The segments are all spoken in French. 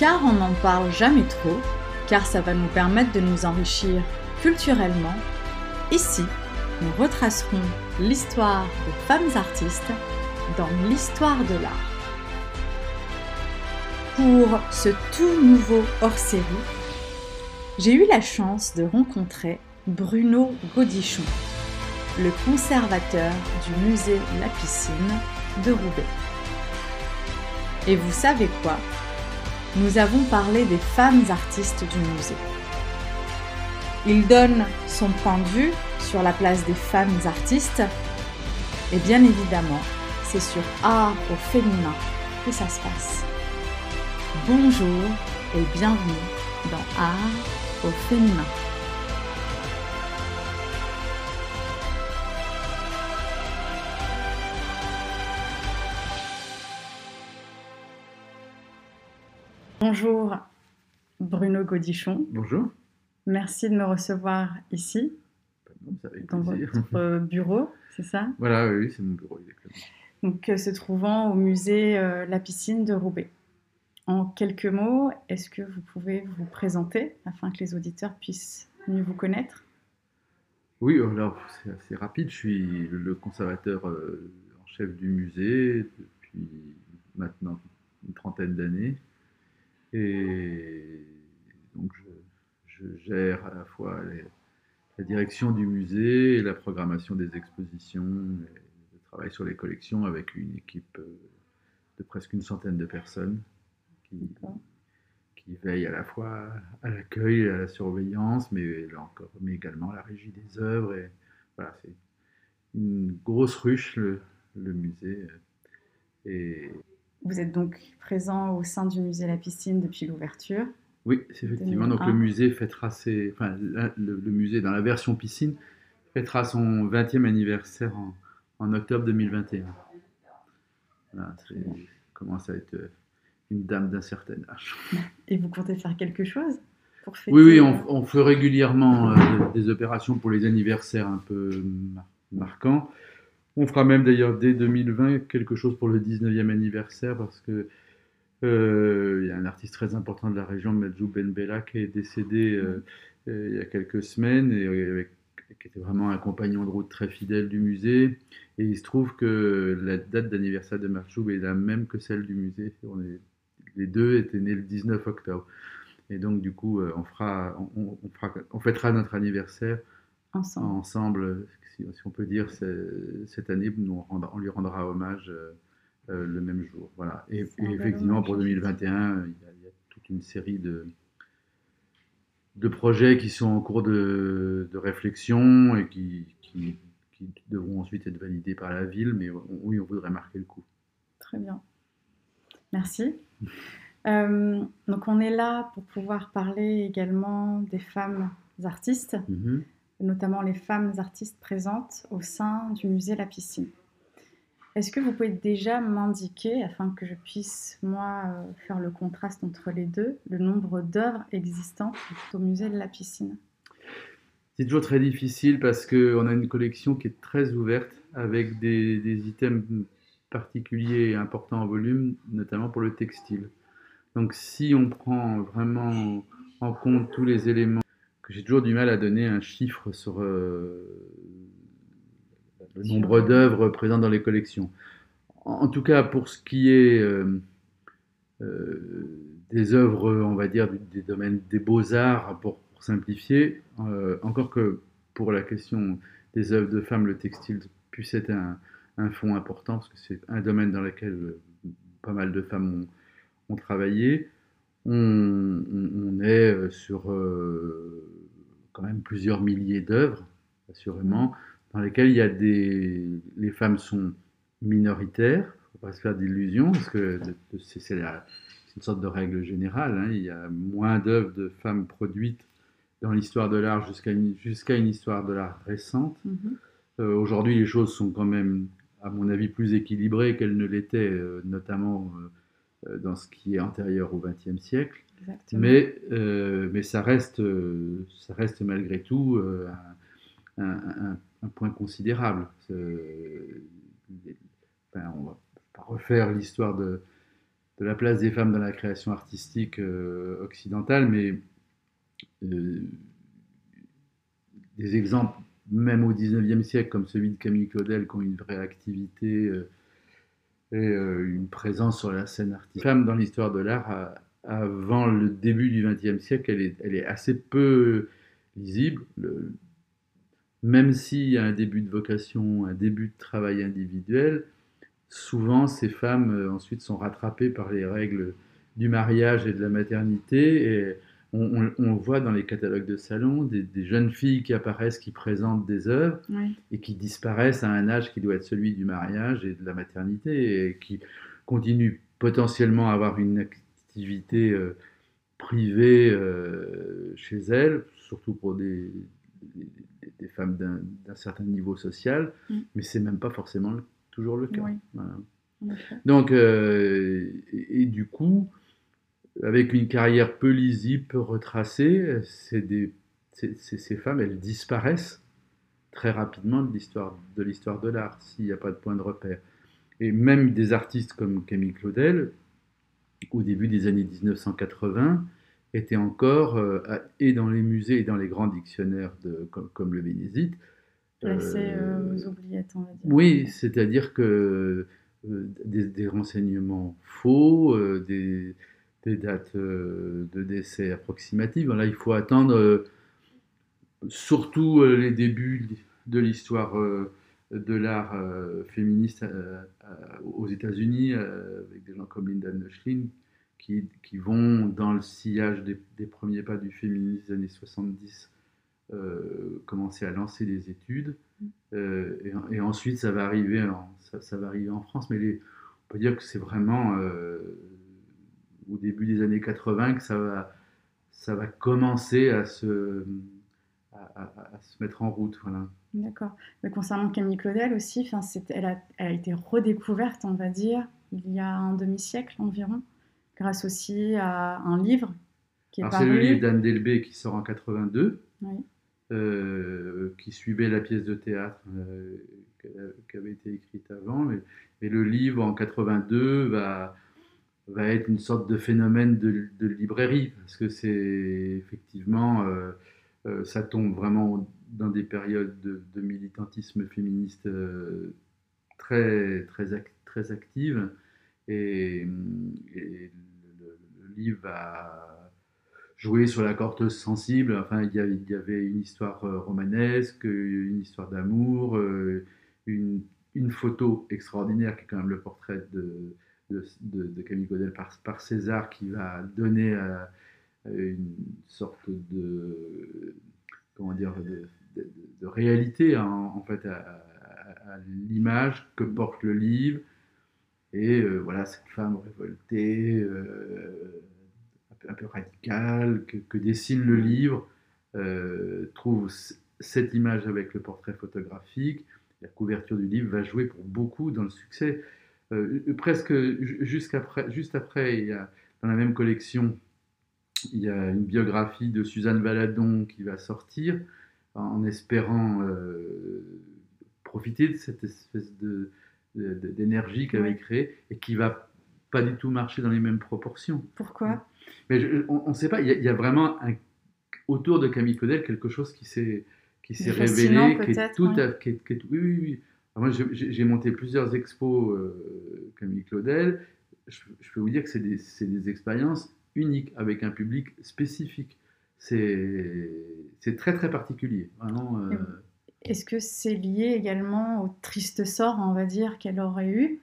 car on n'en parle jamais trop, car ça va nous permettre de nous enrichir culturellement. Ici, nous retracerons l'histoire de femmes artistes dans l'histoire de l'art. Pour ce tout nouveau hors-série, j'ai eu la chance de rencontrer Bruno Godichon, le conservateur du musée La Piscine de Roubaix. Et vous savez quoi? Nous avons parlé des femmes artistes du musée. Il donne son point de vue sur la place des femmes artistes et bien évidemment, c'est sur art au féminin que ça se passe. Bonjour et bienvenue dans Art au féminin. Bonjour Bruno Godichon. Bonjour. Merci de me recevoir ici, dans votre bureau, c'est ça? Voilà, oui, c'est mon bureau, exactement. Donc, euh, se trouvant au musée euh, La Piscine de Roubaix. En quelques mots, est-ce que vous pouvez vous présenter afin que les auditeurs puissent mieux vous connaître? Oui, alors c'est assez rapide. Je suis le conservateur euh, en chef du musée depuis maintenant une trentaine d'années. Et donc je, gère à la fois la direction du musée et la programmation des expositions. Et je travaille sur les collections avec une équipe euh, de presque une centaine de personnes qui, qui veillent à la fois à l'accueil et à la surveillance, mais, là encore, mais également à la régie des œuvres. Et voilà, c'est une grosse ruche, le, le musée. Et vous êtes donc présent au sein du musée La Piscine depuis l'ouverture. Oui, effectivement. Donc le musée fêtera ses, enfin, le, musée dans la version piscine fêtera son 20e anniversaire en, en octobre 2021. Voilà, commence à être une dame d'un certain âge. Et vous comptez faire quelque chose pour fêter? Oui, oui, on, on fait régulièrement euh, des opérations pour les anniversaires un peu marquants. On fera même d'ailleurs dès 2020 quelque chose pour le 19e anniversaire parce que euh, il y a un artiste très important de la région, Medjou Ben Bella, qui est décédé euh, euh, il y a quelques semaines et qui était vraiment un compagnon de route très fidèle du musée. Et il se trouve que la date d'anniversaire de Medjou est la même que celle du musée. On est, les deux étaient nés le 19 octobre. Et donc, du coup, on, fera, on, fera, on fêtera notre anniversaire ensemble, ensemble si, on peut dire, cette année, nous, on, lui rendra hommage euh, euh, le même jour. Voilà. Et, effectivement, pour 2021, il y, a, toute une série de, de projets qui sont en cours de, réflexion et qui, qui, devront ensuite être validés par la ville, mais oui, on voudrait marquer le coup. Très bien. Merci. Euh, donc on est là pour pouvoir parler également des femmes artistes. Mm-hmm notamment les femmes artistes présentes au sein du musée La Piscine. Est-ce que vous pouvez déjà m'indiquer, afin que je puisse, moi, euh, faire le contraste entre les deux, le nombre d'œuvres existantes au musée de La Piscine? C'est toujours très difficile parce qu'on a une collection qui est très ouverte, avec des, des items particuliers et importants en volume, notamment pour le textile. Donc si on prend vraiment en compte tous les éléments j'ai toujours du mal à donner un chiffre sur euh, le nombre d'œuvres présentes dans les collections. En, tout cas, pour ce qui est euh, euh, des œuvres, on va dire, des domaines des beaux-arts, pour, simplifier, encore que pour la question des œuvres de femmes, le textile puisse être un, un fond important, parce que c'est un domaine dans lequel pas mal de femmes ont, travaillé. On, on, est sur quand même plusieurs milliers d'œuvres, assurément, dans lesquelles il y a des... les femmes sont minoritaires, il ne faut pas se faire d'illusions, parce que c'est une sorte de règle générale, hein. il y a moins d'œuvres de femmes produites dans l'histoire de l'art jusqu'à une, une histoire de l'art récente. Mm-hmm. Euh, aujourd'hui, les choses sont quand même, à mon avis, plus équilibrées qu'elles ne l'étaient, euh, notamment euh, dans ce qui est antérieur au XXe siècle. Mais, euh, mais ça, reste, euh, ça reste malgré tout euh, un, point considérable. Enfin, on va pas refaire l'histoire de, de la place des femmes dans la création artistique occidentale, mais des exemples, même au XIXe siècle, comme celui de Camille Claudel, qui ont une vraie activité et une présence sur la scène artistique. Femme dans l'histoire de l'art, avant le début du XXe siècle, elle est, assez peu lisible. même s'il y a un début de vocation, un début de travail individuel, souvent ces femmes euh, ensuite sont rattrapées par les règles du mariage et de la maternité. On, voit dans les catalogues de salon des, jeunes filles qui apparaissent, qui présentent des œuvres et qui disparaissent à un âge qui doit être celui du mariage et de la maternité et qui continuent potentiellement à avoir une activité euh, privée euh, chez elles, surtout pour des, des, femmes d'un certain niveau social, mm. mais c'est même pas forcément toujours le cas. Donc, euh, et, du coup, avec une carrière peu lisible, peu retracée, des, ces femmes, elles disparaissent très rapidement de l'histoire de l'histoire de l'art s'il n'y a pas de point de repère. Et même des artistes comme Camille Claudel, au début des années 1980, étaient encore, euh, et dans les musées et dans les grands dictionnaires de, comme, le Bénézite. Placés euh, aux oubliettes, on va dire. Oui, c'est-à-dire que des, renseignements faux, des, des dates euh, de décès approximatives. Là, il faut attendre euh, surtout euh, les débuts de l'histoire de l'art féministe aux États-Unis, avec des gens comme Linda Neuschlin, qui, qui, vont dans le sillage des, premiers pas du féminisme des années 70 commencer à lancer des études. et, ensuite, ça va arriver en, ça, va arriver en France, mais les, on peut dire que c'est vraiment au début des années 80 que ça va, ça va commencer à se, à, se mettre en route. Voilà. D'accord. Mais concernant Camille Claudel aussi, elle a, elle a été redécouverte, on va dire, il y a un demi-siècle environ, grâce aussi à un livre qui est C'est le livre d'Anne Delbé qui sort en 82, euh, qui suivait la pièce de théâtre euh, qui avait été écrite avant. Mais, mais, le livre en 82 va va être une sorte de phénomène de, librairie, parce que c'est effectivement, euh, euh, ça tombe vraiment dans des périodes de, militantisme féministe euh, très, très, très actives, et, le, livre va jouer sur la corde sensible, enfin il y, avait une histoire romanesque, une histoire d'amour, une, une, photo extraordinaire qui est quand même le portrait de de, Camille Godel par, César qui va donner euh, une sorte de comment dire de, réalité hein, en fait à, l'image que porte le livre. Et euh, voilà cette femme révoltée euh, un, peu, radicale que, dessine le livre trouve cette image avec le portrait photographique. La couverture du livre va jouer pour beaucoup dans le succès presque jusqu'après, juste après, il y a, dans la même collection, il y a une biographie de Suzanne Valadon qui va sortir en espérant euh, profiter de cette espèce de, d'énergie qu'elle avait créée et qui va pas du tout marcher dans les mêmes proportions. Pourquoi? Mais on ne sait pas. Il y, a, vraiment un, autour de Camille Claudel quelque chose qui s'est qui s'est révélé, qui est tout à, qui oui, oui, oui, moi, j'ai monté plusieurs expos euh, Camille Claudel. Je, peux vous dire que c'est des, des, expériences uniques avec un public spécifique. C'est très très particulier. Euh. Est-ce que c'est lié également au triste sort, on va dire, qu'elle aurait eu?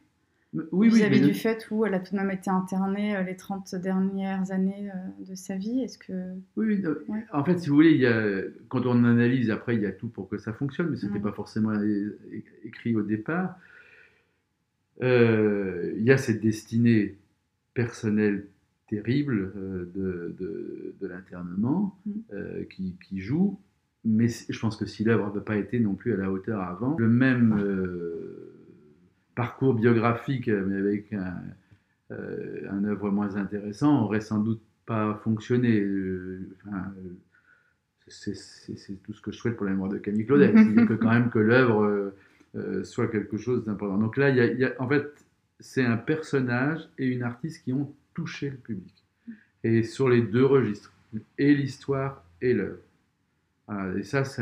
Oui, Vous avez du fait où elle a tout de même été internée euh, les 30 dernières années euh, de sa vie Est-ce que... Oui, en fait, si vous voulez, il y a, quand on analyse, après, il y a tout pour que ça fonctionne, mais ce n'était pas forcément écrit au départ. Euh, il y a cette destinée personnelle terrible de, de, l'internement mm. qui, qui, joue, mais je pense que si l'œuvre n'avait pas été non plus à la hauteur avant, le même parcours biographique, mais avec un, euh, œuvre moins intéressant, aurait sans doute pas fonctionné. Euh, c'est tout ce que je souhaite pour la mémoire de Camille Claudel. Que quand même que l'œuvre euh, soit quelque chose d'important. Donc là, il y, a, en fait, c'est un personnage et une artiste qui ont touché le public. Et sur les deux registres, et l'histoire et l'œuvre. et ça, c'est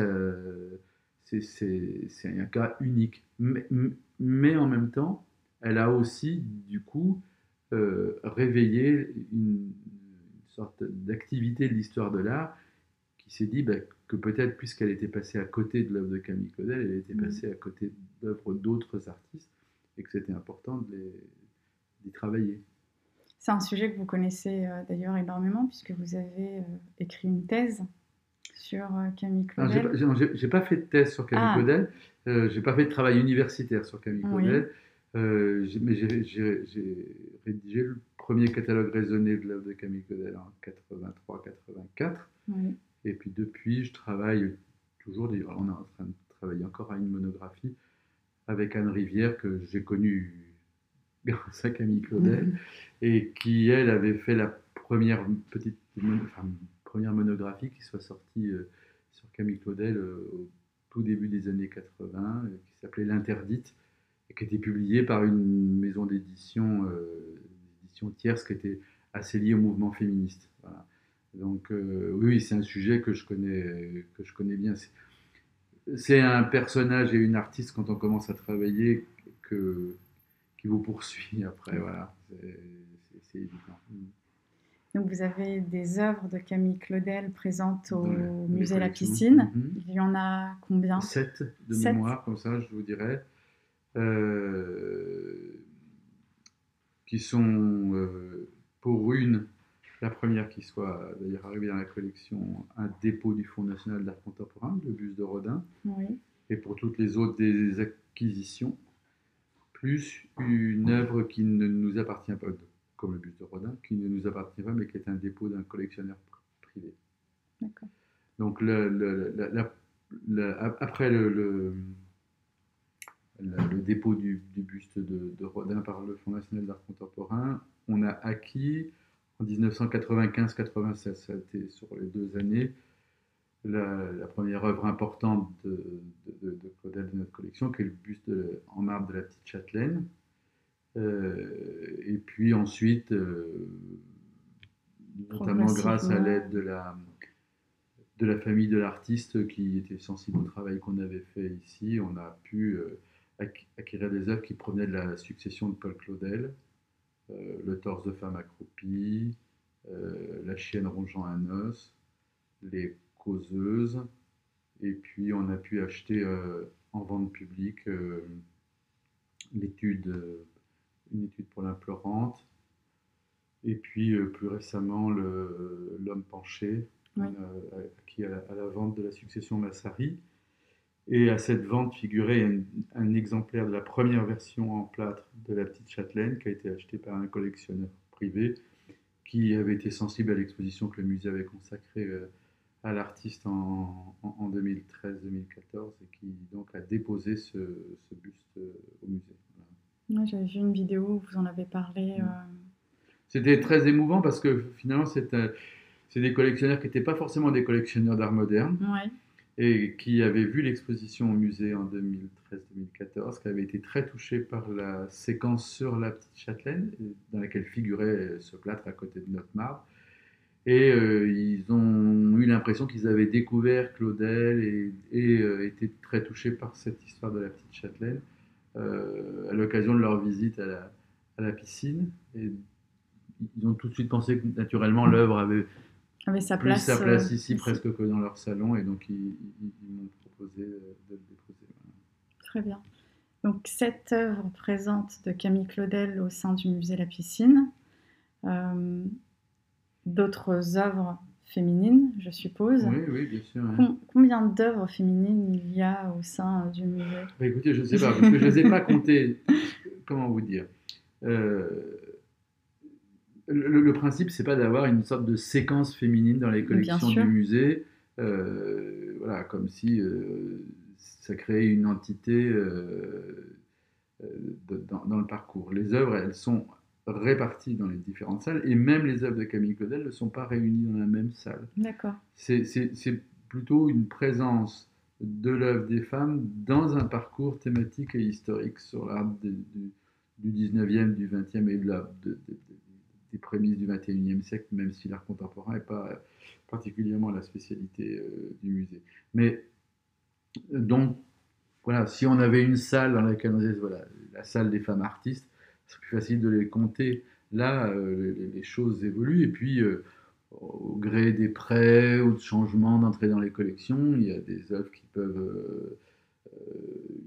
un cas unique. Mais, mais, en même temps, elle a aussi, du coup, euh, réveillé une, sorte d'activité de l'histoire de l'art qui s'est dit bah, que peut-être, puisqu'elle était passée à côté de l'œuvre de Camille Claudel, elle était mmh. passée à côté d'œuvres d'autres artistes et que c'était important d'y travailler. C'est un sujet que vous connaissez euh, d'ailleurs énormément puisque vous avez euh, écrit une thèse sur euh, Camille Claudel. J'ai pas fait de thèse sur Camille ah. Claudel, j'ai pas fait de travail universitaire sur Camille Claudel, mais j'ai rédigé le premier catalogue raisonné de l'œuvre de Camille Claudel en 83-84. Et puis depuis, je travaille toujours, on est en train de travailler encore à une monographie avec Anne Rivière que j'ai connue grâce à Camille Claudel, mhm. et qui, elle, avait fait la première petite première monographie qui soit sortie euh, sur Camille Claudel euh, au tout début des années 80, euh, qui s'appelait L'Interdite, et qui était publiée par une maison d'édition édition tierce qui était assez liée au mouvement féministe. Donc oui, c'est un sujet que je connais, que je connais bien. C'est un personnage et une artiste quand on commence à travailler que vous poursuit après. Voilà, c'est évident. Donc vous avez des œuvres de Camille Claudel présentes au musée La Piscine. Mhm. Il y en a combien? Sept de mémoire, comme ça, je vous dirais. Euh, qui sont euh, pour une, la première qui soit d'ailleurs arrivée dans la collection, un dépôt du Fonds national d'art contemporain, le buste de Rodin. Oui. Et pour toutes les autres, des acquisitions plus une œuvre qui ne nous appartient pas, comme le buste de Rodin, qui ne nous appartient pas, mais qui est un dépôt d'un collectionneur privé. Donc, après le, le, dépôt du, buste de, Rodin par le Fonds national d'art contemporain, on a acquis en 1995-96, ça a été sur les deux années, la, première œuvre importante de, de, Claudel de notre collection, qui est le buste en marbre de la petite châtelaine. Euh, et puis ensuite, euh, notamment grâce à l'aide de la, de la famille de l'artiste qui était sensible au travail qu'on avait fait ici, on a pu euh, acquérir des œuvres qui provenaient de la succession de Paul Claudel, le torse de femme accroupie, la chienne rongeant un os, les causeuse. Et puis on a pu acheter euh, en vente publique l'étude, une étude pour l'implorante. Et puis plus récemment l'homme penché, qui est à la, vente de la succession Massari. Et à cette vente figurait un, un, exemplaire de la première version en plâtre de la petite châtelaine qui a été acheté par un collectionneur privé qui avait été sensible à l'exposition que le musée avait consacrée à l'artiste en, 2013-2014 et qui donc a déposé ce, buste euh, au musée. J'avais vu une vidéo où vous en avez parlé. Mm. Euh. C'était très émouvant parce que finalement, c'est des collectionneurs qui n'étaient pas forcément des collectionneurs d'art moderne et qui avaient vu l'exposition au musée en 2013-2014, qui avaient été très touchés par la séquence sur la petite châtelaine, dans laquelle figurait ce plâtre à côté de notre marbre et euh, ils ont eu l'impression qu'ils avaient découvert Claudel et, et euh, été très touchés par cette histoire de la petite châtelaine euh, à l'occasion de leur visite à la, à la, piscine. Et ils ont tout de suite pensé que naturellement l'œuvre avait, avait sa place, sa place ici, presque que dans leur salon, et donc ils, m'ont proposé de le déposer. Très bien. Donc cette œuvre présente de Camille Claudel au sein du musée La Piscine d'autres œuvres féminines, je suppose. Oui, oui, bien sûr. combien d'œuvres féminines il y a au sein du musée? Bah, Écoutez, je ne sais pas, parce que je ne les ai pas comptées. Comment vous dire? Euh, le, principe, c'est pas d'avoir une sorte de séquence féminine dans les collections du musée, euh, voilà, comme si euh, ça créait une entité dans, dans, le parcours. Les œuvres, elles sont répartis dans les différentes salles, et même les œuvres de Camille Claudel ne sont pas réunies dans la même salle. D'accord. C'est plutôt une présence de l'œuvre des femmes dans un parcours thématique et historique sur l'art du, du 19e, du 20e et de la, des prémices du 21e siècle, même si l'art contemporain n'est pas particulièrement la spécialité du musée. Mais donc, voilà, si on avait une salle dans laquelle on disait, voilà, la salle des femmes artistes, c'est plus facile de les compter. Là, les, choses évoluent et puis au gré des prêts ou de changements d'entrée dans les collections, il y a des œuvres qui peuvent. Euh, euh,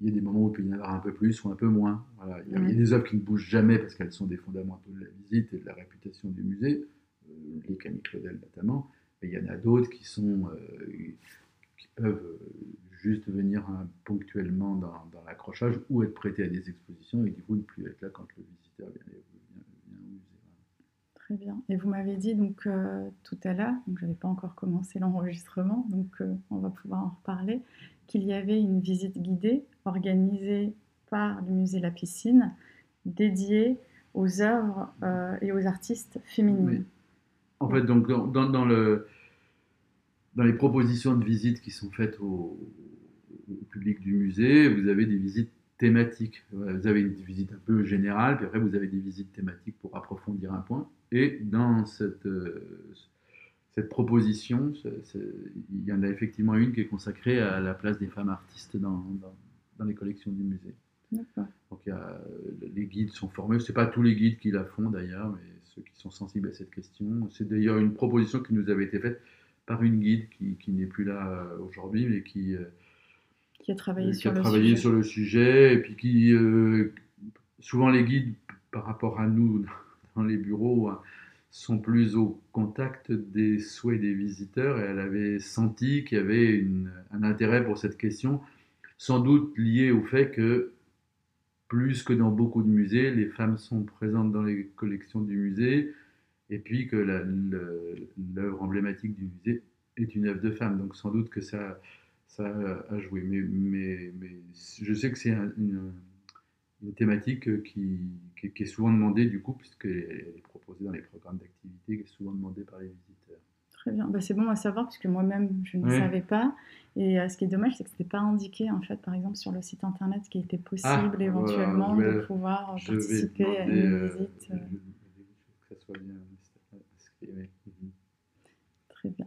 il y a des moments où il peut y en avoir un peu plus ou un peu moins. Voilà. Il, y a, des œuvres qui ne bougent jamais parce qu'elles sont des fondamentaux de la visite et de la réputation du musée, euh, les Camille Claudel notamment, mais il y en a d'autres qui, sont, qui peuvent juste venir hein, ponctuellement dans, dans l'accrochage ou être prêtés à des expositions et du coup ne plus être là quand le visiteur vient, Très bien. Et vous m'avez dit donc euh, tout à l'heure, je n'avais pas encore commencé l'enregistrement, donc euh, on va pouvoir en reparler, qu'il y avait une visite guidée organisée par le musée La Piscine, dédiée aux œuvres euh, et aux artistes féminines. En fait, donc dans, dans, le, dans les propositions de visite qui sont faites au, au public du musée, vous avez des visites thématiques. Vous avez une visite un peu générale, puis après vous avez des visites thématiques pour approfondir un point. Et dans cette, euh, cette proposition, il y en a effectivement une qui est consacrée à la place des femmes artistes dans, dans, les collections du musée. Donc les guides sont formés, ce n'est pas tous les guides qui la font d'ailleurs, mais ceux qui sont sensibles à cette question. C'est d'ailleurs une proposition qui nous avait été faite par une guide qui, qui n'est plus là euh, aujourd'hui, mais qui, euh, qui a travaillé, sur, le travaillé sur le sujet, et puis qui, souvent les guides, par rapport à nous, les bureaux hein, sont plus au contact des souhaits des visiteurs et elle avait senti qu'il y avait un intérêt pour cette question, sans doute lié au fait que plus que dans beaucoup de musées, les femmes sont présentes dans les collections du musée et puis que l'œuvre emblématique du musée est une œuvre de femme. Donc sans doute que ça, ça a joué. Mais, mais, mais je sais que c'est une une thématique euh, qui, qui, est souvent demandée du coup, puisqu'elle est proposée dans les programmes d'activité, qui est souvent demandée par les visiteurs. Très bien, bah, c'est bon à savoir, puisque moi-même je ne savais pas. Et euh, ce qui est dommage, c'est que ce n'était pas indiqué, en fait, par exemple, sur le site internet, ce qui était possible ah, éventuellement de pouvoir participer à une euh, visite. que ça soit bien mhm. Très bien.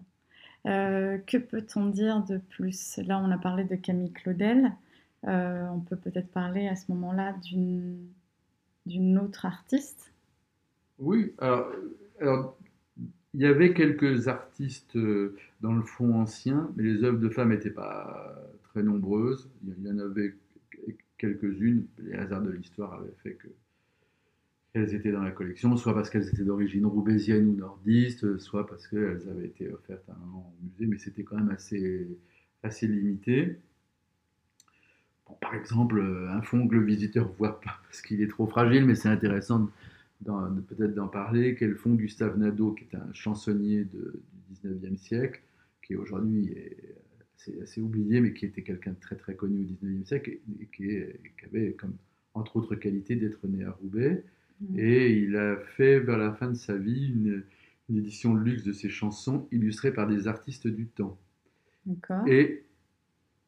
Que peut-on dire de plus? Là, on a parlé de Camille Claudel. Euh, on peut peut-être parler à ce moment-là d'une autre artiste. Oui, alors, il y avait quelques artistes euh, dans le fond ancien, mais les œuvres de femmes n'étaient pas très nombreuses. Il y en avait quelques-unes. Les hasards de l'histoire avaient fait que qu'elles étaient dans la collection, soit parce qu'elles étaient d'origine roubaisienne ou nordiste, soit parce qu'elles avaient été offertes à un musée, mais c'était quand même assez, assez limité par exemple, euh, un fond que le visiteur ne voit pas parce qu'il est trop fragile, mais c'est intéressant peut-être d'en parler, qu'est le fond Gustave Nadeau, qui est un chansonnier du 19e siècle, qui aujourd'hui est assez, oublié, mais qui était quelqu'un de très très connu au 19e siècle, et, qui, avait comme, entre autres qualités d'être né à Roubaix. Mmh. Et il a fait vers la fin de sa vie une, édition de luxe de ses chansons illustrées par des artistes du temps. Et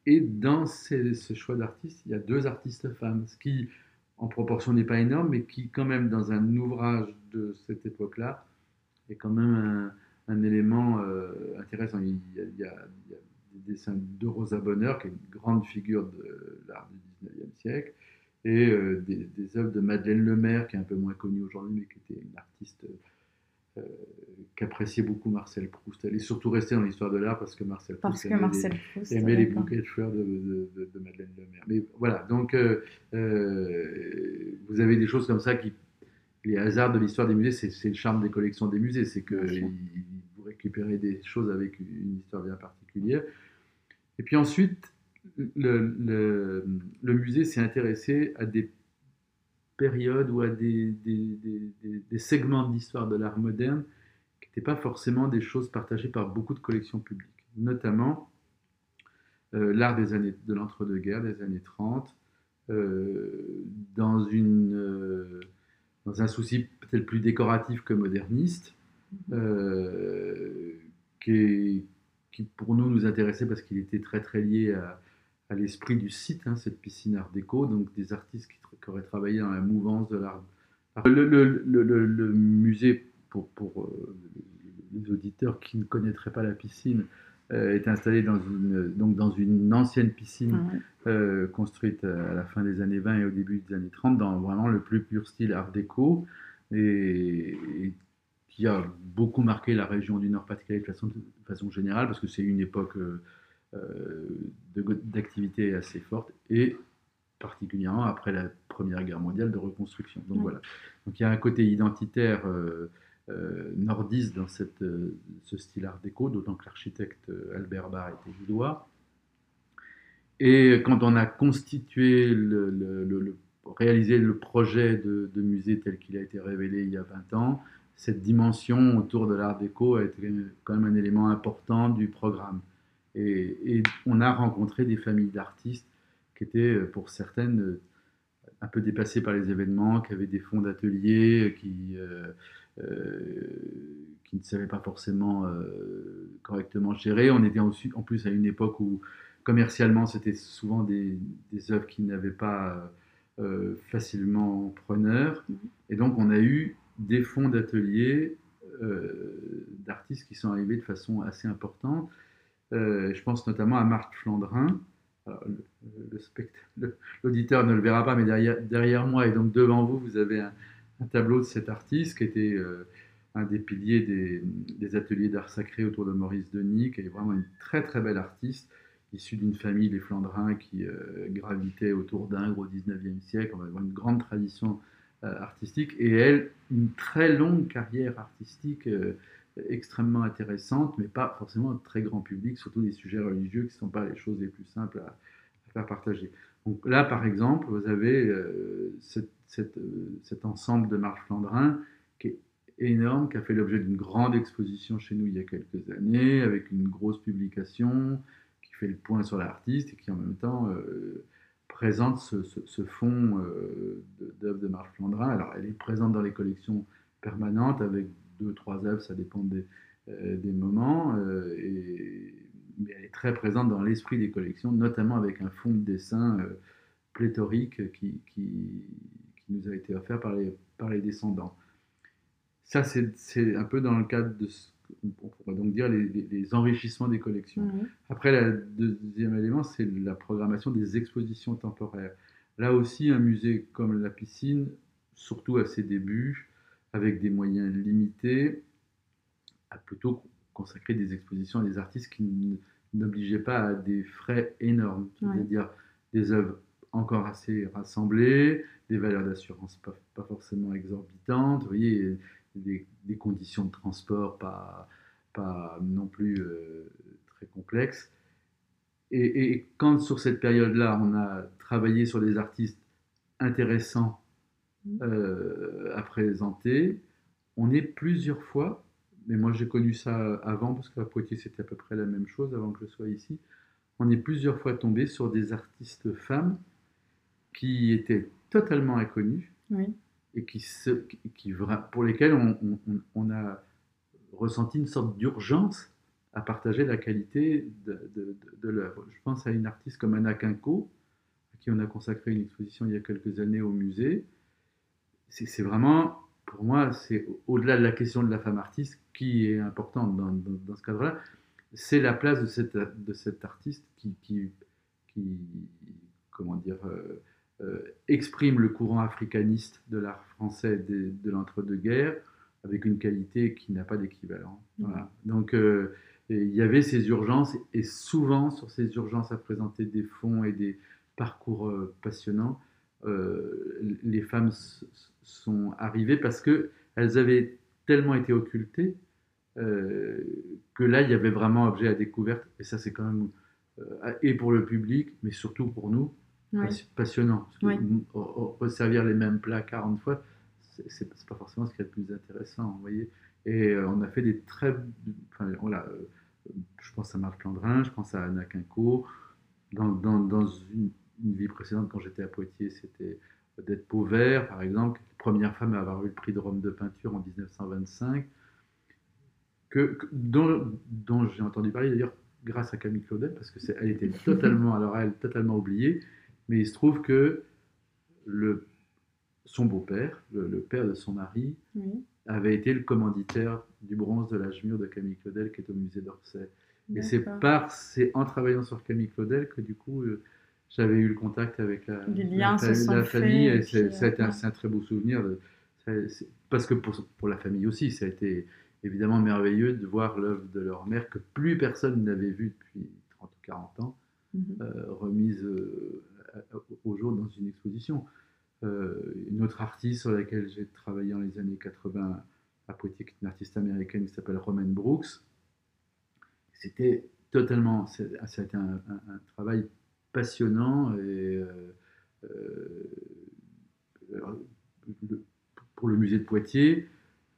et dans ce choix d'artistes, il y a deux artistes femmes, ce qui, en proportion, n'est pas énorme, mais qui, quand même, dans un ouvrage de cette époque-là, est quand même un, élément euh, intéressant. Il y, a, des dessins de Rosa Bonheur, qui est une grande figure de l'art du 19e siècle, et euh, des, des, œuvres de Madeleine Lemaire, qui est un peu moins connue aujourd'hui, mais qui était une artiste euh, qu'appréciait beaucoup Marcel Proust. Elle est surtout restée dans l'histoire de l'art parce que Marcel Proust, aimait, les, bouquets de fleurs de, Madeleine Lemaire. Mais voilà, donc euh, euh, vous avez des choses comme ça qui. Les hasards de l'histoire des musées, c'est le charme des collections des musées, c'est que vous récupérez des choses avec une histoire bien particulière. Et puis ensuite, le, musée s'est intéressé à des périodes ou à des, segments de l'histoire de l'art moderne qui n'étaient pas forcément des choses partagées par beaucoup de collections publiques, notamment euh, l'art des années de l'entre-deux-guerres, des années 30, euh, euh, dans un souci peut-être plus décoratif que moderniste, qui, qui, pour nous nous intéressait parce qu'il était très très lié à, à l'esprit du site, hein, cette piscine art déco, donc des artistes qui aurait travaillé dans la mouvance de l'art. Le, musée, pour, pour les auditeurs qui ne connaîtraient pas la piscine, est installé dans une, donc dans une ancienne piscine construite à la fin des années 20 et au début des années 30, dans vraiment le plus pur style art déco, et, qui a beaucoup marqué la région du Nord-Pas-de-Calais de façon, de façon, générale, parce que c'est une époque d'activité assez forte, et particulièrement après la Première Guerre mondiale de reconstruction. Donc voilà. Donc il y a un côté identitaire euh, euh, nordiste dans cette, euh, ce style art déco, d'autant que l'architecte Albert Barr était judois. Et quand on a constitué, le, le, réalisé le projet de, musée tel qu'il a été révélé il y a 20 ans, cette dimension autour de l'art déco a été quand même un élément important du programme. Et on a rencontré des familles d'artistes qui étaient euh, pour certaines euh, un peu dépassées par les événements, qui avaient des fonds d'atelier, qui, euh, qui ne savaient pas forcément correctement gérer. On était en, en, plus à une époque où commercialement c'était souvent des, des, œuvres qui n'avaient pas facilement preneur. Mm-hmm. Et donc on a eu des fonds d'atelier d'artistes qui sont arrivés de façon assez importante. Je pense notamment à Marc Flandrin, l'auditeur ne le verra pas, mais derrière, moi et donc devant vous, vous avez un, tableau de cet artiste qui était euh, un des piliers des, ateliers d'art sacré autour de Maurice Denis, qui est vraiment une très très belle artiste, issue d'une famille, les Flandrins, qui euh, gravitait autour d'Ingres au 19e siècle. On va une grande tradition euh, artistique, et elle, une très longue carrière artistique extrêmement intéressante, mais pas forcément un très grand public, surtout des sujets religieux qui ne sont pas les choses les plus simples à, faire partager. Donc là, par exemple, vous avez euh, euh, cet ensemble de marches Flandrin qui est énorme, qui a fait l'objet d'une grande exposition chez nous il y a quelques années, avec une grosse publication qui fait le point sur l'artiste et qui en même temps euh, présente ce, ce, fonds d'œuvres de Marc Flandrin. Alors, elle est présente dans les collections permanentes avec deux, trois œuvres, ça dépend des, euh, des moments, euh, et, mais elle est très présente dans l'esprit des collections, notamment avec un fond de dessin euh, pléthorique qui, qui, qui, nous a été offert par les, par les descendants. Ça, c'est un peu dans le cadre de ce on pourrait donc dire les, les, enrichissements des collections. Après, le deuxième élément, c'est la programmation des expositions temporaires. Là aussi, un musée comme la piscine, surtout à ses débuts, avec des moyens limités, à plutôt consacrer des expositions à des artistes qui n'obligeaient pas à des frais énormes, c'est-à-dire des œuvres encore assez rassemblées, des valeurs d'assurance pas, pas, forcément exorbitantes, vous voyez, des, conditions de transport pas, pas non plus euh, très complexes. Et, et, quand sur cette période-là, on a travaillé sur des artistes intéressants euh, à présenter. On est plusieurs fois, mais moi j'ai connu ça avant, parce qu'à Poitiers c'était à peu près la même chose avant que je sois ici. On est plusieurs fois tombé sur des artistes femmes qui étaient totalement inconnues et qui, qui, pour lesquelles on, a ressenti une sorte d'urgence à partager la qualité de, de, l'œuvre. Je pense à une artiste comme Anna Quinco, à qui on a consacré une exposition il y a quelques années au musée, c'est vraiment, pour moi, c'est au-delà de la question de la femme artiste qui est importante dans, dans, ce cadre-là, c'est la place de cette, de cet artiste qui, qui, qui comment dire, euh, euh, exprime le courant africaniste de l'art français de, de l'entre-deux-guerres avec une qualité qui n'a pas d'équivalent. Voilà. Donc, euh, il y avait ces urgences, et souvent sur ces urgences à présenter des fonds et des parcours passionnants, les femmes sont arrivées parce qu'elles avaient tellement été occultées euh, que là, il y avait vraiment objet à découverte. Et ça, c'est quand même, euh, et pour le public, mais surtout pour nous, passionnant. Parce resservir les mêmes plats 40 fois, c'est pas forcément ce qui est le plus intéressant, vous voyez. Et euh, on a fait des très. Enfin, voilà, je pense à Marc Landrin, je pense à Anna Quinco. Dans, dans, dans une, une, vie précédente, quand j'étais à Poitiers, c'était d'être Pauvert, par exemple, première femme à avoir eu le prix de Rome de peinture en 1925, que, dont, dont j'ai entendu parler d'ailleurs grâce à Camille Claudel, parce qu'elle était totalement, alors elle, totalement oubliée, mais il se trouve que le son beau-père, le, le père de son mari, Oui. avait été le commanditaire du bronze de l'âge mûr de Camille Claudel qui est au musée d'Orsay. Et c'est D'accord. par, c'est en travaillant sur Camille Claudel que du coup, euh, j'avais eu le contact avec la, famille. et c'est- puis, ça a été un, euh, un très beau souvenir. de- parce que pour, pour la famille aussi, ça a été évidemment merveilleux de voir l'œuvre de leur mère que plus personne n'avait vue depuis 30 ou 40 ans, Mhm. euh, remise euh, au jour dans une exposition. Euh, une autre artiste sur laquelle j'ai travaillé dans les années 80 à Poitiers, une artiste américaine qui s'appelle Romaine Brooks. C'était totalement, ça a été un, un- un travail passionnant euh, euh, pour le musée de Poitiers,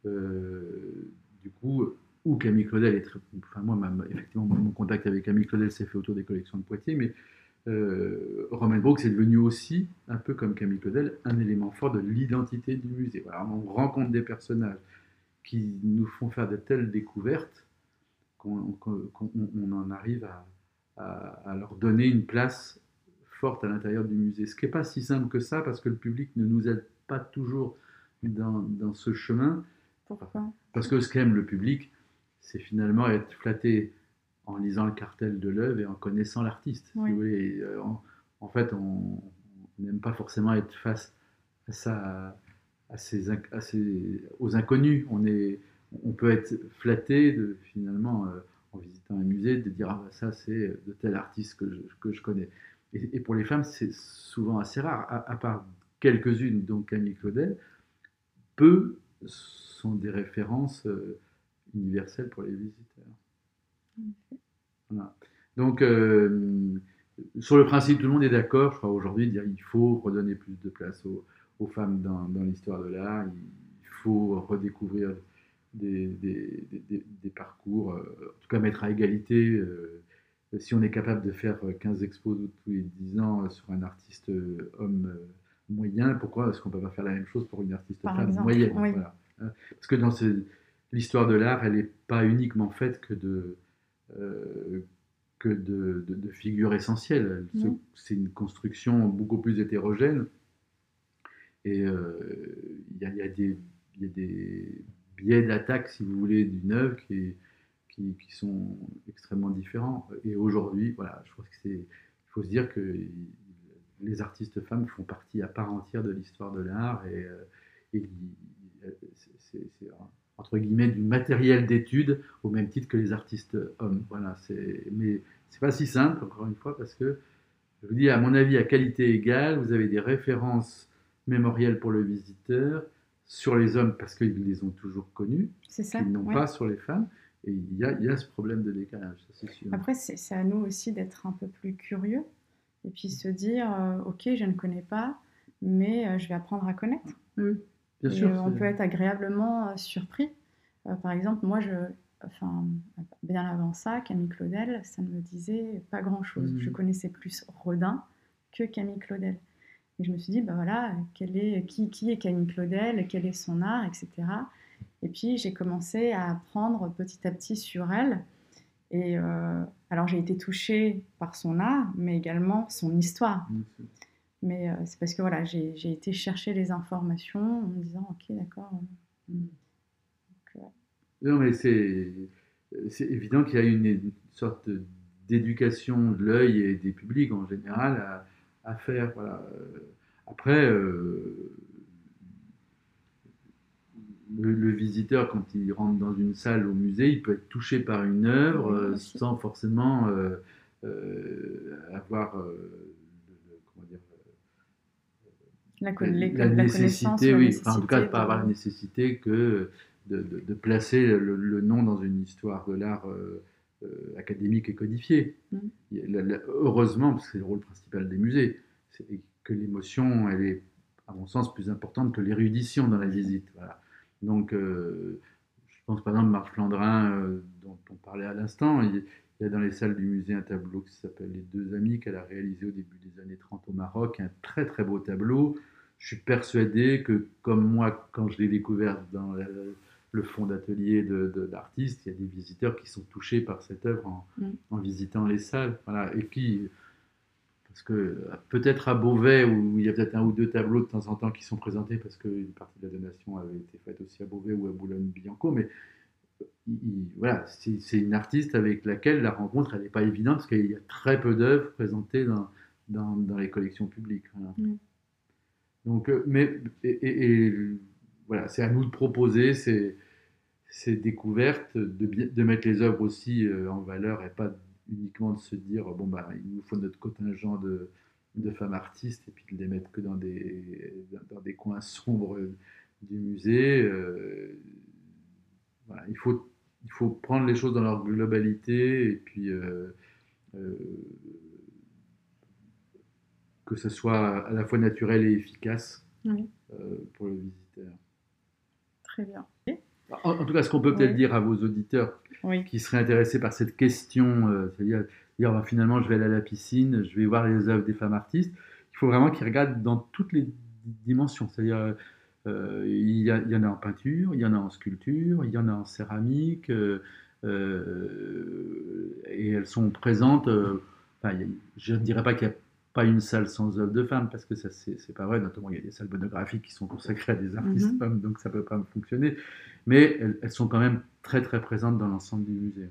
euh, du coup, où Camille Claudel est très, enfin moi, effectivement, mon contact avec Camille Claudel s'est fait autour des collections de Poitiers, mais euh, Romain Brooks est devenu aussi, un peu comme Camille Claudel, un élément fort de l'identité du musée. On rencontre des personnages qui nous font faire de telles découvertes qu'on qu'on- qu'on- on en arrive à, à- à leur donner une place forte à l'intérieur du musée. Ce qui n'est pas si simple que ça, parce que le public ne nous aide pas toujours dans, dans ce chemin. Pourquoi? Parce que ce qu'aime le public, c'est finalement être flatté en lisant le cartel de l'œuvre et en connaissant l'artiste. si Oui. vous voulez. Euh, En, en fait, on n'aime pas forcément être face à ça, à ces inc- à ces- aux inconnus. On, est, on peut être flatté de finalement, euh, en visitant un musée, de dire ah bah, ça c'est de tel artiste que je, que je connais. Et, pour les femmes, c'est souvent assez rare, à, part quelques-unes, dont Camille Claudel, peu sont des références euh, universelles pour les visiteurs. Donc, euh, sur le principe, tout le monde est d'accord, je crois, aujourd'hui, dire qu'il faut redonner plus de place aux, femmes dans l'histoire de l'art, il faut redécouvrir des, des- des- des- des parcours, euh, en tout cas mettre à égalité. euh, si on est capable de faire 15 expos tous les 10 ans euh, sur un artiste euh, homme euh, moyen, pourquoi est-ce qu'on ne peut pas faire la même chose pour une artiste Par femme exemple, moyenne oui. voilà. Hein, Parce que dans l'histoire de l'art, elle n'est pas uniquement faite que de, euh, que de, de- de figures essentielles. C'est une construction beaucoup plus hétérogène. Et euh, il y, a, il y a des- il y a des biais d'attaque, si vous voulez, d'une œuvre qui, qui, sont extrêmement différents. Et aujourd'hui, voilà, je pense que c'est, il faut se dire que les artistes femmes font partie à part entière de l'histoire de l'art et, euh, c'est, entre guillemets du matériel d'étude au même titre que les artistes hommes. Voilà, c'est, mais c'est pas si simple encore une fois parce que je vous dis à mon avis à qualité égale, vous avez des références mémorielles pour le visiteur sur les hommes parce qu'ils les ont toujours connus, C'est ça qu'ils n'ont ouais. pas sur les femmes. Et il y a, y a ce problème de décalage, ça c'est sûr. Après, c'est c'est à nous aussi d'être un peu plus curieux et puis se dire euh, Ok, je ne connais pas, mais euh, je vais apprendre à connaître. Oui, bien Et, sûr. euh, on peut être agréablement surpris. Par exemple, moi, je, enfin, bien avant ça, Camille Claudel, ça ne me disait pas grand-chose. Je connaissais plus Rodin que Camille Claudel. Et je me suis dit, bah voilà, quel est, qui, qui est Camille Claudel, quel est son art, etc. Et puis j'ai commencé à apprendre petit à petit sur elle. Et euh, alors j'ai été touchée par son art, mais également son histoire. Mais euh, c'est parce que voilà, j'ai été chercher les informations en me disant, ok, d'accord. Non, mais c'est c'est évident qu'il y a une, une sorte d'éducation de l'œil et des publics en général à, à faire. Voilà. Après, euh, le, le visiteur, quand il rentre dans une salle au musée, il peut être touché par une œuvre euh, sans forcément euh, avoir comment dire, La, la, les- la la nécessité, oui, Enfin, en tout cas, de ne pas avoir la nécessité que de, de- de placer le, le nom dans une histoire de l'art académique et codifiée. Mm. La- la- heureusement, parce que c'est le rôle principal des musées, c'est que l'émotion, elle est, à mon sens, plus importante que l'érudition dans la visite. Voilà. Donc, euh, je pense par exemple Marc Flandrin, euh, dont on parlait à l'instant, il, il y a dans les salles du musée un tableau qui s'appelle Les deux amis qu'elle a réalisé au début des années 30 au Maroc, un très très beau tableau. Je suis persuadé que, comme moi, quand je l'ai découvert dans la- le fond d'atelier de, l'artiste, il y a des visiteurs qui sont touchés par cette œuvre en, Mm. en visitant les salles. Voilà. Et puis, parce que peut-être à Beauvais, où il y a peut-être un ou deux tableaux de temps en temps qui sont présentés, parce qu'une partie de la donation avait été faite aussi à Beauvais ou à Boulogne-Billancourt, mais voilà, c'est une artiste avec laquelle la rencontre, elle n'est pas évidente, parce qu'il y a très peu d'œuvres présentées dans, dans, les collections publiques. Donc, euh, mais, et, voilà, c'est à nous de proposer ces, ces découvertes, de, de, mettre les œuvres aussi euh, en valeur et pas uniquement de se dire bon bah il nous faut notre contingent de, de femmes artistes et puis de les mettre que dans des, dans des coins sombres du musée. Euh, voilà, il faut il faut prendre les choses dans leur globalité et puis que ce soit à la fois naturel et efficace euh, pour le visiteur. Très bien. En, tout cas, ce qu'on peut peut-être dire à vos auditeurs qui seraient intéressés par cette question, euh, c'est-à-dire dire bah, finalement je vais aller à la piscine, je vais voir les œuvres des femmes artistes, il faut vraiment qu'ils regardent dans toutes les dimensions. C'est-à-dire euh, il, y en a en peinture, il y en a en sculpture, il y en a en céramique, et elles sont présentes. je ne dirais pas qu'il y a pas une salle sans œuvres de femmes, parce que ça, c'est pas vrai. Notamment, il y a des salles monographiques qui sont consacrées à des artistes mhm. femmes, donc ça peut pas fonctionner. Mais elles, sont quand même très, très présentes dans l'ensemble du musée.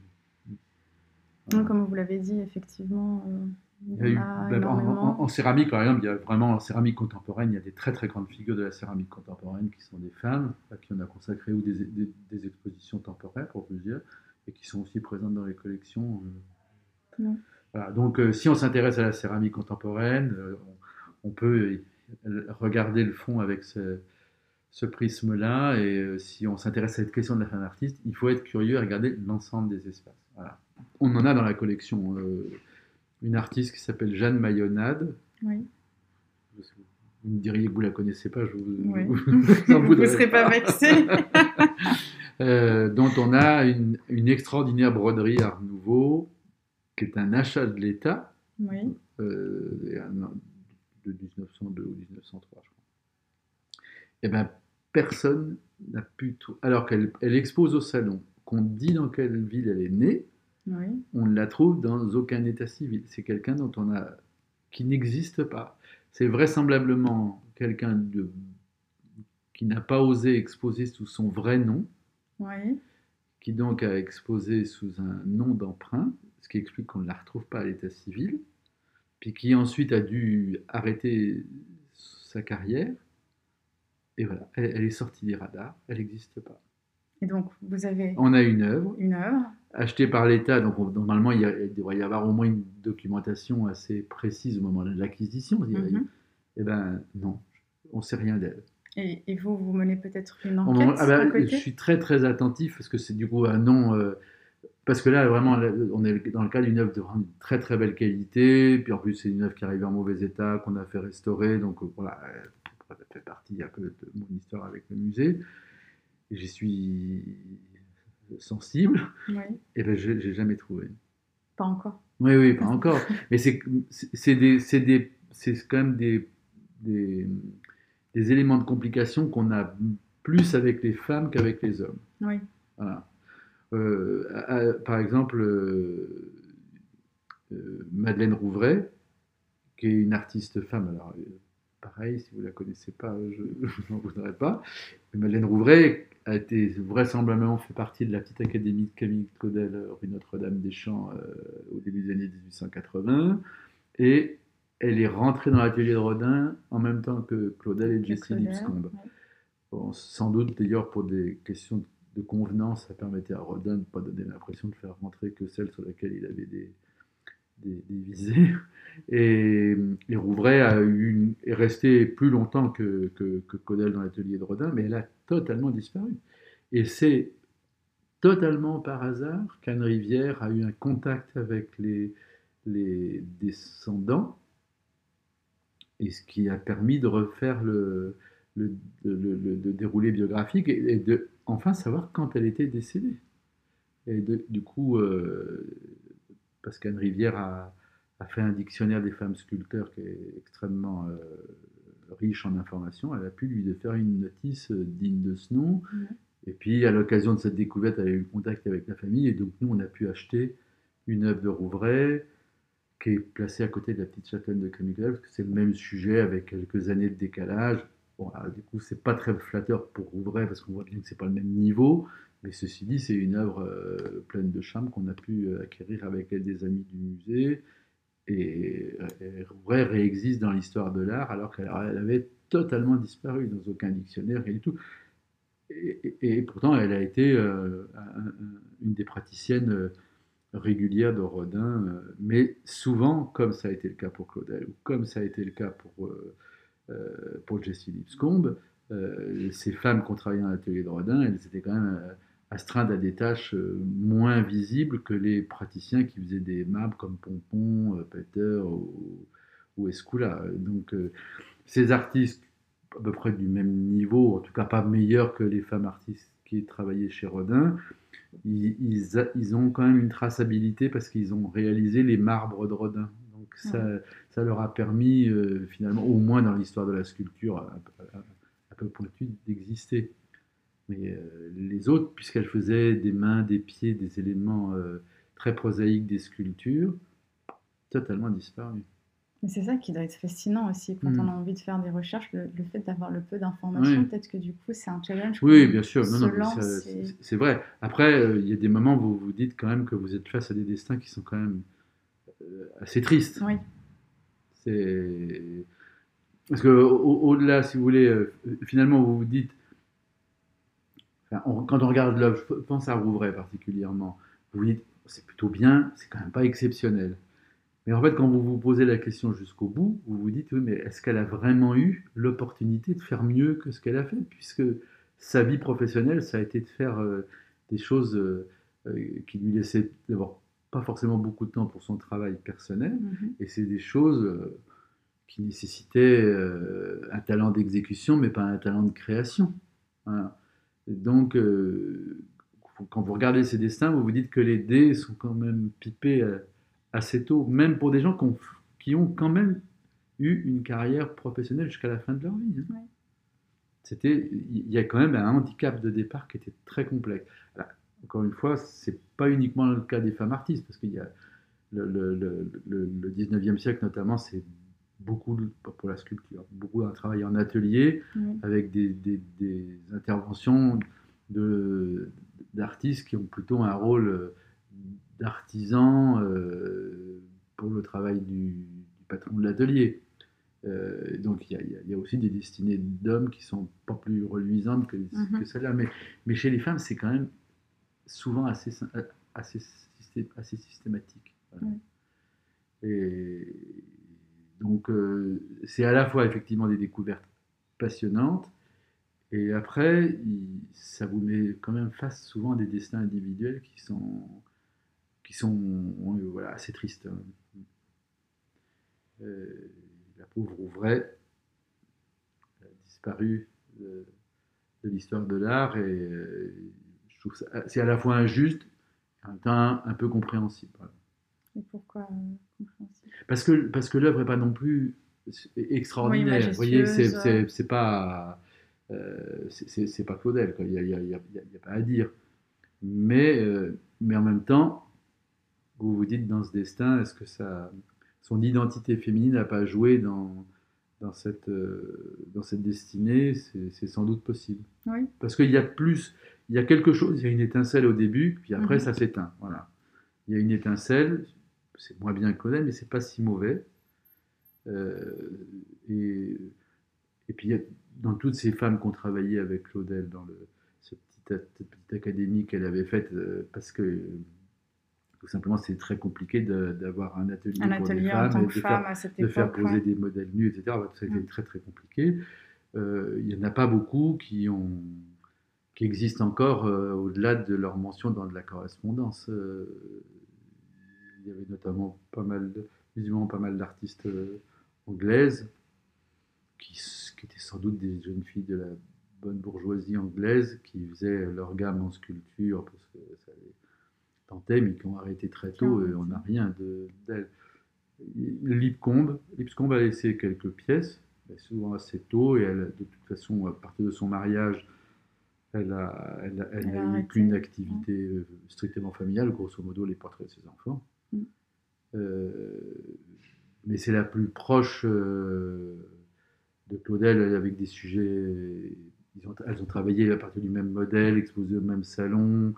Comme vous l'avez dit, effectivement. Euh, en, céramique, par exemple, il y a vraiment en céramique contemporaine, il y a des très très grandes figures de la céramique contemporaine qui sont des femmes, à qui on a consacré ou des, des, expositions temporaires, pour plusieurs, et qui sont aussi présentes dans les collections. Euh donc, euh, si on s'intéresse à la céramique contemporaine, euh, on, peut regarder le fond avec ce, prisme-là. Et euh, si on s'intéresse à cette question de la femme artiste, il faut être curieux et regarder l'ensemble des espaces. On en a dans la collection une artiste qui s'appelle Jeanne Mayonade. Oui. Vous me diriez que vous ne la connaissez pas, je vous, vous, ne serez pas vexé. dont on a une, une, extraordinaire broderie Art Nouveau qui est un achat de l'État euh, de 1902 ou 1903, je crois. Eh bien, personne n'a pu tout. Alors qu'elle elle expose au salon, qu'on dit dans quelle ville elle est née, on ne la trouve dans aucun état civil. C'est quelqu'un dont on a qui n'existe pas. C'est vraisemblablement quelqu'un de qui n'a pas osé exposer sous son vrai nom, qui donc a exposé sous un nom d'emprunt, ce qui explique qu'on ne la retrouve pas à l'état civil, puis qui ensuite a dû arrêter sa carrière. Et voilà, elle, est sortie des radars, elle n'existe pas. Et donc, vous avez... On a une œuvre. Une œuvre. Achetée par l'État, donc normalement, il, devrait y avoir au moins une documentation assez précise au moment de l'acquisition. Mm Eh bien, non, on ne sait rien d'elle. Et, vous, vous menez peut-être une enquête ah bah, côté Je suis très très attentif parce que c'est du coup un nom... Euh, parce que là, vraiment, on est dans le cas d'une œuvre de très très belle qualité, puis en plus, c'est une œuvre qui arrive en mauvais état, qu'on a fait restaurer, donc euh, voilà, ça fait partie un peu de mon histoire avec le musée. J'y suis sensible, et ben je n'ai jamais trouvé. Pas encore Oui, oui, pas encore. Mais c'est quand même des, des, des éléments de complication qu'on a plus avec les femmes qu'avec les hommes. Oui. Voilà. Euh, par exemple, euh, euh, Madeleine Rouvray, qui est une artiste femme. Alors, pareil, si vous ne la connaissez pas, je n'en voudrais pas. Madeleine Rouvray a été vraisemblablement fait partie de la petite académie de Camille Claudel, rue Notre-Dame-des-Champs, au début des années 1880. Et elle est rentrée dans l'atelier de Rodin en même temps que Claudel et Jessie Lipscomb. sans doute d'ailleurs pour des questions de de convenance, ça permettait à Rodin de ne pas donner l'impression de faire rentrer que celle sur laquelle il avait des, des, visées. Et, Rouvray a est resté plus longtemps que, que, Codel dans l'atelier de Rodin, mais elle a totalement disparu. Et c'est totalement par hasard qu'Anne Rivière a eu un contact avec les, les descendants, et ce qui a permis de refaire le, le, le, déroulé biographique et de enfin savoir quand elle était décédée. Et du coup, euh, parce qu'Anne Rivière a, fait un dictionnaire des femmes sculpteurs qui est extrêmement euh, riche en informations, elle a pu lui faire une notice euh, digne de ce nom. Et puis, à l'occasion de cette découverte, elle a eu contact avec la famille, et donc nous, on a pu acheter une œuvre de Rouvray qui est placé à côté de la petite châtelaine de Camille parce que c'est le même sujet avec quelques années de décalage. Bon, du coup, c'est pas très flatteur pour Rouvray parce qu'on voit bien que c'est pas le même niveau. Mais ceci dit, c'est une œuvre euh, pleine de charme qu'on a pu acquérir avec des amis du musée. Et, Rouvray réexiste dans l'histoire de l'art alors qu'elle avait totalement disparu dans aucun dictionnaire, du tout. Et, pourtant, elle a été euh, une des praticiennes régulière de Rodin, euh, mais souvent, comme ça a été le cas pour Claudel, ou comme ça a été le cas pour, euh, euh, pour Jessie Lipscomb, ces femmes qui ont travaillé dans l'atelier de Rodin, elles étaient quand même astreintes à des tâches moins visibles que les praticiens qui faisaient des marbres comme Pompon, Peter ou, ou Escula. Donc, ces artistes à peu près du même niveau, en tout cas pas meilleurs que les femmes artistes qui travaillaient chez Rodin, ils, ont quand même une traçabilité parce qu'ils ont réalisé les marbres de Rodin. Donc ça, ça leur a permis, euh, finalement, au moins dans l'histoire de la sculpture un, peu pointue, d'exister. Mais euh, les autres, puisqu'elles faisaient des mains, des pieds, des éléments euh, très prosaïques des sculptures, totalement disparu c'est ça qui doit être fascinant aussi quand on mm. a envie de faire des recherches, le, fait d'avoir le peu d'informations, peut-être que du coup c'est un challenge. Oui, bien sûr, c'est vrai. Après, euh, il y a des moments où vous vous dites quand même que vous êtes face à des destins qui sont quand même euh, assez tristes. Oui. C'est parce que au-delà, si vous voulez, euh, finalement vous vous dites, quand on regarde l'œuvre, je pense à Rouvray particulièrement, vous vous dites c'est plutôt bien, c'est quand même pas exceptionnel. Mais en fait, quand vous vous posez la question jusqu'au bout, vous vous dites, oui, mais est-ce qu'elle a vraiment eu l'opportunité de faire mieux que ce qu'elle a fait? Puisque sa vie professionnelle, ça a été de faire euh, des choses euh, euh, qui lui laissaient d'abord pas forcément beaucoup de temps pour son travail personnel, mm-hmm. et c'est des choses qui nécessitaient un talent d'exécution, mais pas un talent de création. Donc, quand vous regardez ces destins, vous vous dites que les dés sont quand même pipés assez tôt, même pour des gens qui ont, quand même eu une carrière professionnelle jusqu'à la fin de leur vie. Hein. C'était, il y a quand même un handicap de départ qui était très complexe. encore une fois, c'est pas uniquement le cas des femmes artistes, parce qu'il y a le, le, le, 19e siècle notamment, c'est beaucoup pour la sculpture, beaucoup un travail en atelier avec des, des, des interventions de, d'artistes qui ont plutôt un rôle d'artisans euh, pour le travail du, patron de l'atelier. Euh, donc il y, a aussi des destinées d'hommes qui sont pas plus reluisantes que, mhm. que celles-là. Mais, mais, chez les femmes, c'est quand même souvent assez, assez, assez systématique. Et donc euh, c'est à la fois effectivement des découvertes passionnantes, et après, ça vous met quand même face souvent à des destins individuels qui sont qui sont voilà, assez tristes. Hein. Euh, la pauvre Ouvray a disparu de, l'histoire de l'art et euh, je trouve c'est à la fois injuste et en même temps un peu compréhensible. Et pourquoi euh, Parce que, parce que l'œuvre n'est pas non plus extraordinaire. Vous voyez, c'est pas. c'est pas Claudel, il n'y a, y a, a, pas à dire. Mais, mais en même temps, vous vous dites dans ce destin, est-ce que ça, son identité féminine n'a pas joué dans, dans, cette, euh, dans cette destinée C'est sans doute possible. Oui. Parce qu'il y a plus, il y a quelque chose, il y a une étincelle au début, puis après mhm. ça s'éteint. Voilà. Il y a une étincelle, c'est moins bien que Claudel, mais c'est pas si mauvais. Euh, et, et puis dans toutes ces femmes qui ont travaillé avec Claudel dans le, ce petit, cette petite académie qu'elle avait faite, euh, parce que tout simplement, c'est très compliqué d'avoir un atelier pour les femmes, et de, faire, de faire, poser des modèles nus, etc. Ça a été mm. très très compliqué. Euh, il n'y en a pas beaucoup qui, ont, qui existent encore euh, au-delà de leur mention dans de la correspondance. Euh, il y avait notamment pas mal, visiblement pas mal d'artistes anglaises qui, qui, étaient sans doute des jeunes filles de la bonne bourgeoisie anglaise qui faisaient leur gamme en sculpture parce que ça tentaient, mais qui ont arrêté très tôt et on n'a rien d'elle. Lipscomb, Lipscomb a laissé quelques pièces, mais souvent assez tôt, et elle, de toute façon, à partir de son mariage, elle a, elle, elle, eu qu'une activité euh, strictement familiale, grosso modo les portraits de ses enfants. Mm. mais c'est la plus proche de Claudel avec des sujets. elles ont travaillé à partir du même modèle, exposé au même salon.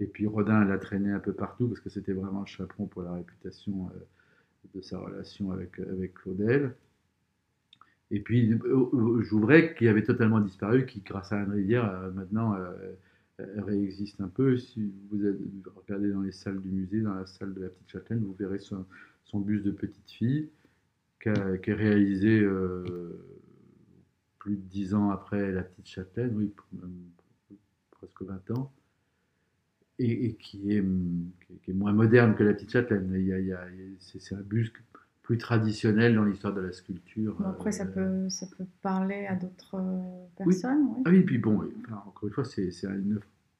Et puis Rodin l'a traîné un peu partout parce que c'était vraiment un chaperon pour la réputation de sa relation avec, avec Claudel. Et puis Jouvray, qui avait totalement disparu, qui grâce à Anne Rivière, maintenant réexiste un peu. Si vous regardez dans les salles du musée, dans la salle de la Petite Châtelaine, vous verrez son, son buste de petite fille qui, est réalisé euh, plus de dix ans après la Petite Châtelaine, oui, presque 20 ans, et, qui, est, qui, est, moins moderne que la Petite Châtelaine. c'est un buste plus traditionnel dans l'histoire de la sculpture. après, ça, euh, peut, ça peut parler à d'autres personnes. Oui. Ah oui, puis bon, encore une fois, c'est un,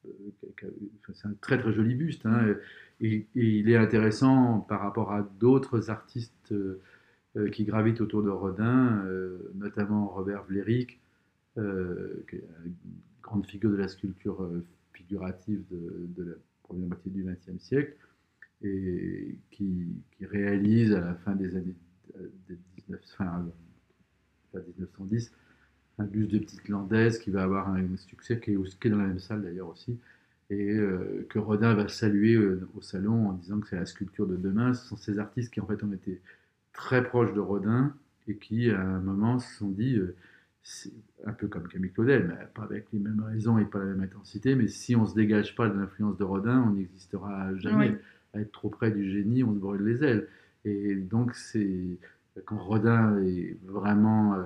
un, très très joli buste. Hein, et, il est intéressant par rapport à d'autres artistes euh, euh, qui gravitent autour de Rodin, notamment Robert Vléric, qui est une grande figure de la sculpture figurative de, de la première moitié du XXe siècle et qui, réalise à la fin des années 19, fin, 1910 un bus de petite landaise qui va avoir un succès qui est, dans la même salle d'ailleurs aussi et euh, que Rodin va saluer euh, au salon en disant que c'est la sculpture de demain. Ce sont ces artistes qui en fait ont été très proches de Rodin et qui à un moment se sont dit euh, un peu comme Camille Claudel, mais pas avec les mêmes raisons et pas la même intensité, mais si on ne se dégage pas de l'influence de Rodin, on n'existera jamais à être trop près du génie, on se brûle les ailes. Et donc, c'est quand Rodin est vraiment euh,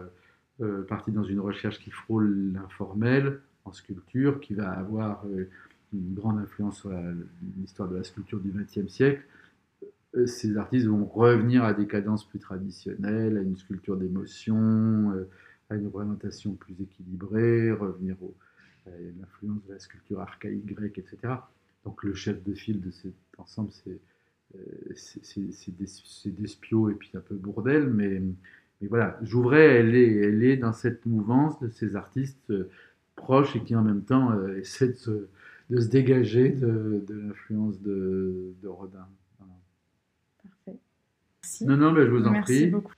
euh, parti dans une recherche qui frôle l'informel en sculpture, qui va avoir euh, une grande influence sur l'histoire de la sculpture du XXe siècle, ces artistes vont revenir à des cadences plus traditionnelles, à une sculpture d'émotion, à une représentation plus équilibrée, revenir à l'influence de la sculpture archaïque grecque, etc. Donc le chef de file de cet ensemble, c'est euh, Despio et puis un peu Bourdel, mais, mais voilà, Jouvray, elle est, elle est dans cette mouvance de ces artistes euh, proches et qui en même temps euh, essaient de se, de se, dégager de, de l'influence de, de, Rodin. Parfait. Merci. Non, non, mais je vous en Merci prie. Beaucoup.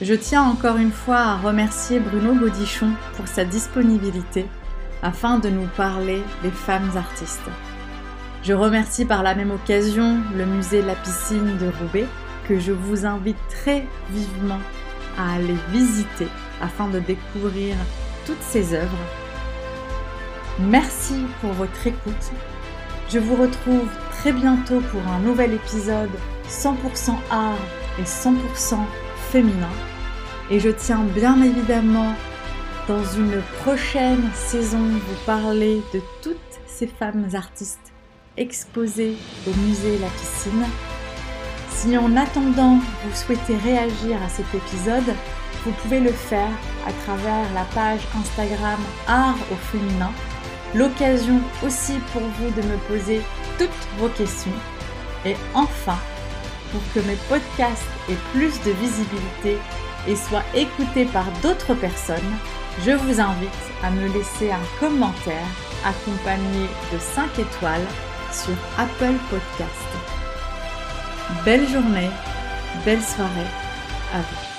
Je tiens encore une fois à remercier Bruno Gaudichon pour sa disponibilité afin de nous parler des femmes artistes. Je remercie par la même occasion le musée La Piscine de Roubaix que je vous invite très vivement à aller visiter afin de découvrir toutes ces œuvres. Merci pour votre écoute. Je vous retrouve très bientôt pour un nouvel épisode 100% art et 100% féminin. Et je tiens bien évidemment dans une prochaine saison vous parler de toutes ces femmes artistes exposées au musée La Piscine. Si en attendant vous souhaitez réagir à cet épisode, vous pouvez le faire à travers la page Instagram Art au féminin. L'occasion aussi pour vous de me poser toutes vos questions. Et enfin, pour que mes podcasts aient plus de visibilité et soient écoutés par d'autres personnes, je vous invite à me laisser un commentaire accompagné de 5 étoiles sur Apple Podcast. Belle journée, belle soirée à vous.